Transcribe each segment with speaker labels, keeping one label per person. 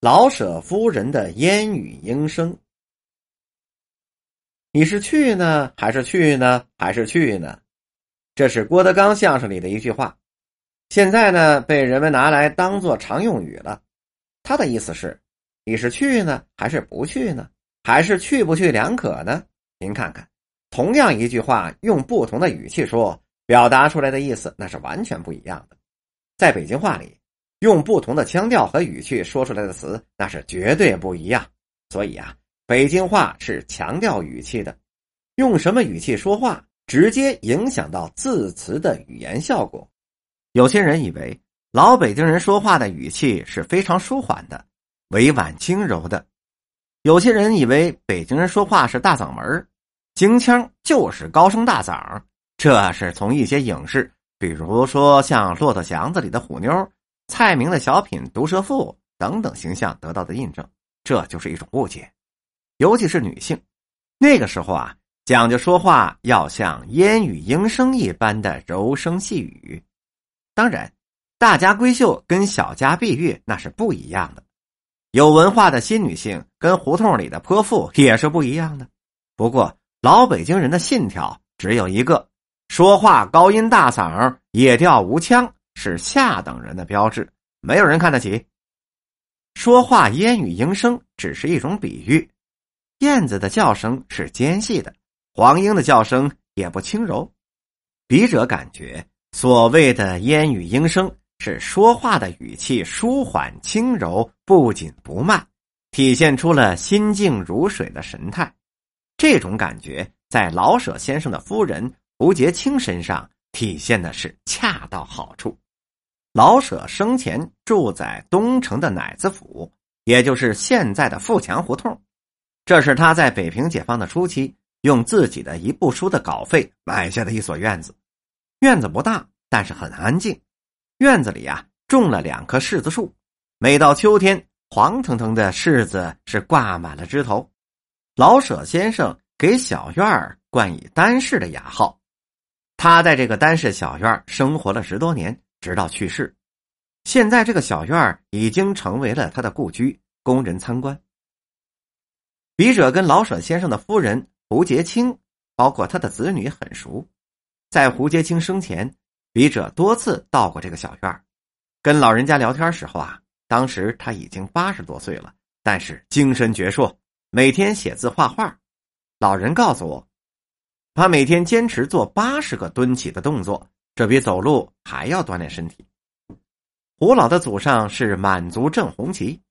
Speaker 1: 老舍夫人的烟雨莺声。你是去呢，还是去呢，还是去呢？这是郭德纲相声里的一句话，现在呢被人们拿来当做常用语了。他的意思是：你是去呢，还是不去呢？还是去不去两可呢？您看看，同样一句话，用不同的语气说，表达出来的意思那是完全不一样的。在北京话里。用不同的腔调和语气说出来的词，那是绝对不一样。所以啊，北京话是强调语气的，用什么语气说话，直接影响到字词的语言效果。有些人以为老北京人说话的语气是非常舒缓的、委婉轻柔的；有些人以为北京人说话是大嗓门京腔就是高声大嗓。这是从一些影视，比如说像《骆驼祥子》里的虎妞。蔡明的小品《毒舌妇》等等形象得到的印证，这就是一种误解，尤其是女性。那个时候啊，讲究说话要像烟雨莺声一般的柔声细语。当然，大家闺秀跟小家碧玉那是不一样的，有文化的新女性跟胡同里的泼妇也是不一样的。不过，老北京人的信条只有一个：说话高音大嗓，野调无腔。是下等人的标志，没有人看得起。说话烟雨莺声只是一种比喻，燕子的叫声是尖细的，黄莺的叫声也不轻柔。笔者感觉，所谓的烟雨莺声是说话的语气舒缓轻柔，不紧不慢，体现出了心静如水的神态。这种感觉在老舍先生的夫人胡洁清身上体现的是恰到好处。老舍生前住在东城的奶子府，也就是现在的富强胡同。这是他在北平解放的初期用自己的一部书的稿费买下的一所院子。院子不大，但是很安静。院子里啊种了两棵柿子树，每到秋天，黄腾腾的柿子是挂满了枝头。老舍先生给小院儿冠以“单氏”的雅号。他在这个单氏小院生活了十多年。直到去世，现在这个小院已经成为了他的故居，供人参观。笔者跟老舍先生的夫人胡洁清，包括他的子女很熟。在胡洁清生前，笔者多次到过这个小院跟老人家聊天时候啊，当时他已经八十多岁了，但是精神矍铄，每天写字画画。老人告诉我，他每天坚持做八十个蹲起的动作。这比走路还要锻炼身体。胡老的祖上是满族正红旗，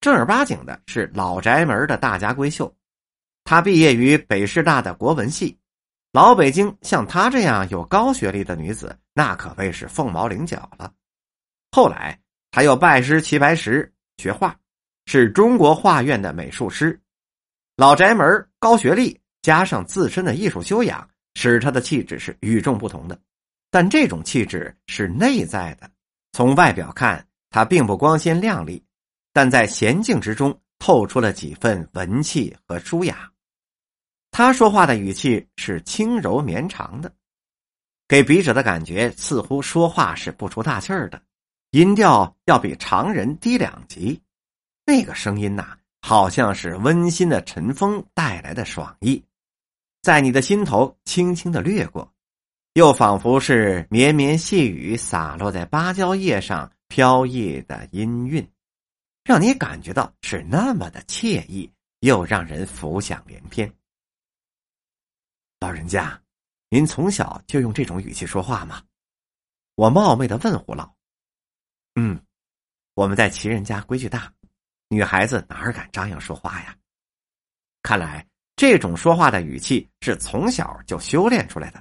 Speaker 1: 正儿八经的是老宅门的大家闺秀。他毕业于北师大的国文系。老北京像她这样有高学历的女子，那可谓是凤毛麟角了。后来，他又拜师齐白石学画，是中国画院的美术师。老宅门高学历加上自身的艺术修养，使他的气质是与众不同的。但这种气质是内在的，从外表看，他并不光鲜亮丽，但在娴静之中透出了几分文气和舒雅。他说话的语气是轻柔绵长的，给笔者的感觉似乎说话是不出大气儿的，音调要比常人低两级。那个声音呐，好像是温馨的晨风带来的爽意，在你的心头轻轻的掠过。又仿佛是绵绵细雨洒落在芭蕉叶上飘逸的音韵，让你感觉到是那么的惬意，又让人浮想联翩。老人家，您从小就用这种语气说话吗？我冒昧的问胡老。嗯，我们在齐人家规矩大，女孩子哪敢张扬说话呀？看来这种说话的语气是从小就修炼出来的。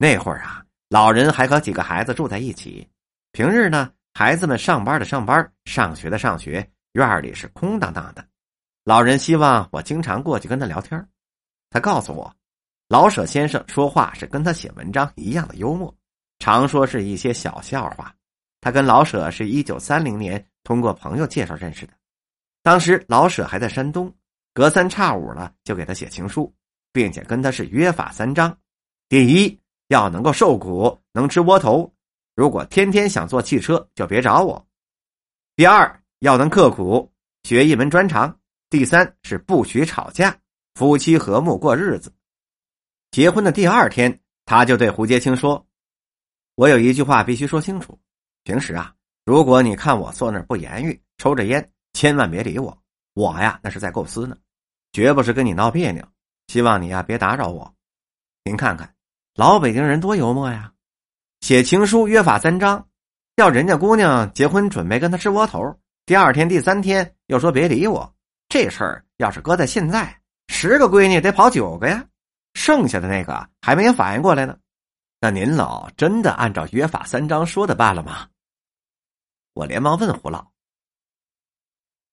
Speaker 1: 那会儿啊，老人还和几个孩子住在一起。平日呢，孩子们上班的上班，上学的上学，院里是空荡荡的。老人希望我经常过去跟他聊天。他告诉我，老舍先生说话是跟他写文章一样的幽默，常说是一些小笑话。他跟老舍是一九三零年通过朋友介绍认识的，当时老舍还在山东，隔三差五了就给他写情书，并且跟他是约法三章：第一。要能够受苦，能吃窝头。如果天天想坐汽车，就别找我。第二，要能刻苦，学一门专长；第三是不许吵架，夫妻和睦过日子。结婚的第二天，他就对胡杰清说：“我有一句话必须说清楚。平时啊，如果你看我坐那儿不言语，抽着烟，千万别理我。我呀，那是在构思呢，绝不是跟你闹别扭。希望你呀，别打扰我。您看看，老北京人多幽默呀！写情书约法三章，要人家姑娘结婚准备跟他吃窝头，第二天、第三天又说别理我。这事儿要是搁在现在，十个闺女得跑九个呀。”剩下的那个还没反应过来呢，那您老真的按照约法三章说的办了吗？我连忙问胡老，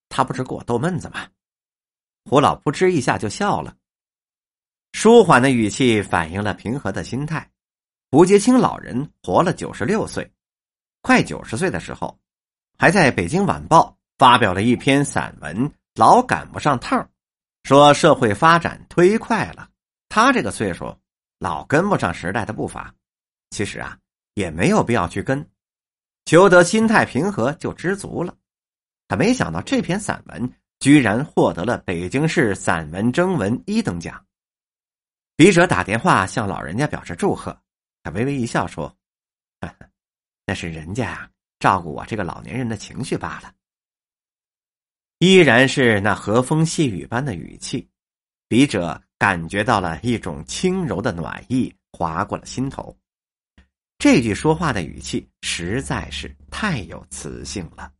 Speaker 1: 他不是给我逗闷子吗？胡老扑哧一下就笑了，舒缓的语气反映了平和的心态。胡杰清老人活了九十六岁，快九十岁的时候，还在北京晚报发表了一篇散文，老赶不上趟说社会发展忒快了。他这个岁数，老跟不上时代的步伐，其实啊，也没有必要去跟，求得心态平和就知足了。他没想到这篇散文居然获得了北京市散文征文一等奖。笔者打电话向老人家表示祝贺，他微微一笑说：“那是人家啊，照顾我这个老年人的情绪罢了。”依然是那和风细雨般的语气，笔者。感觉到了一种轻柔的暖意划过了心头，这句说话的语气实在是太有磁性了。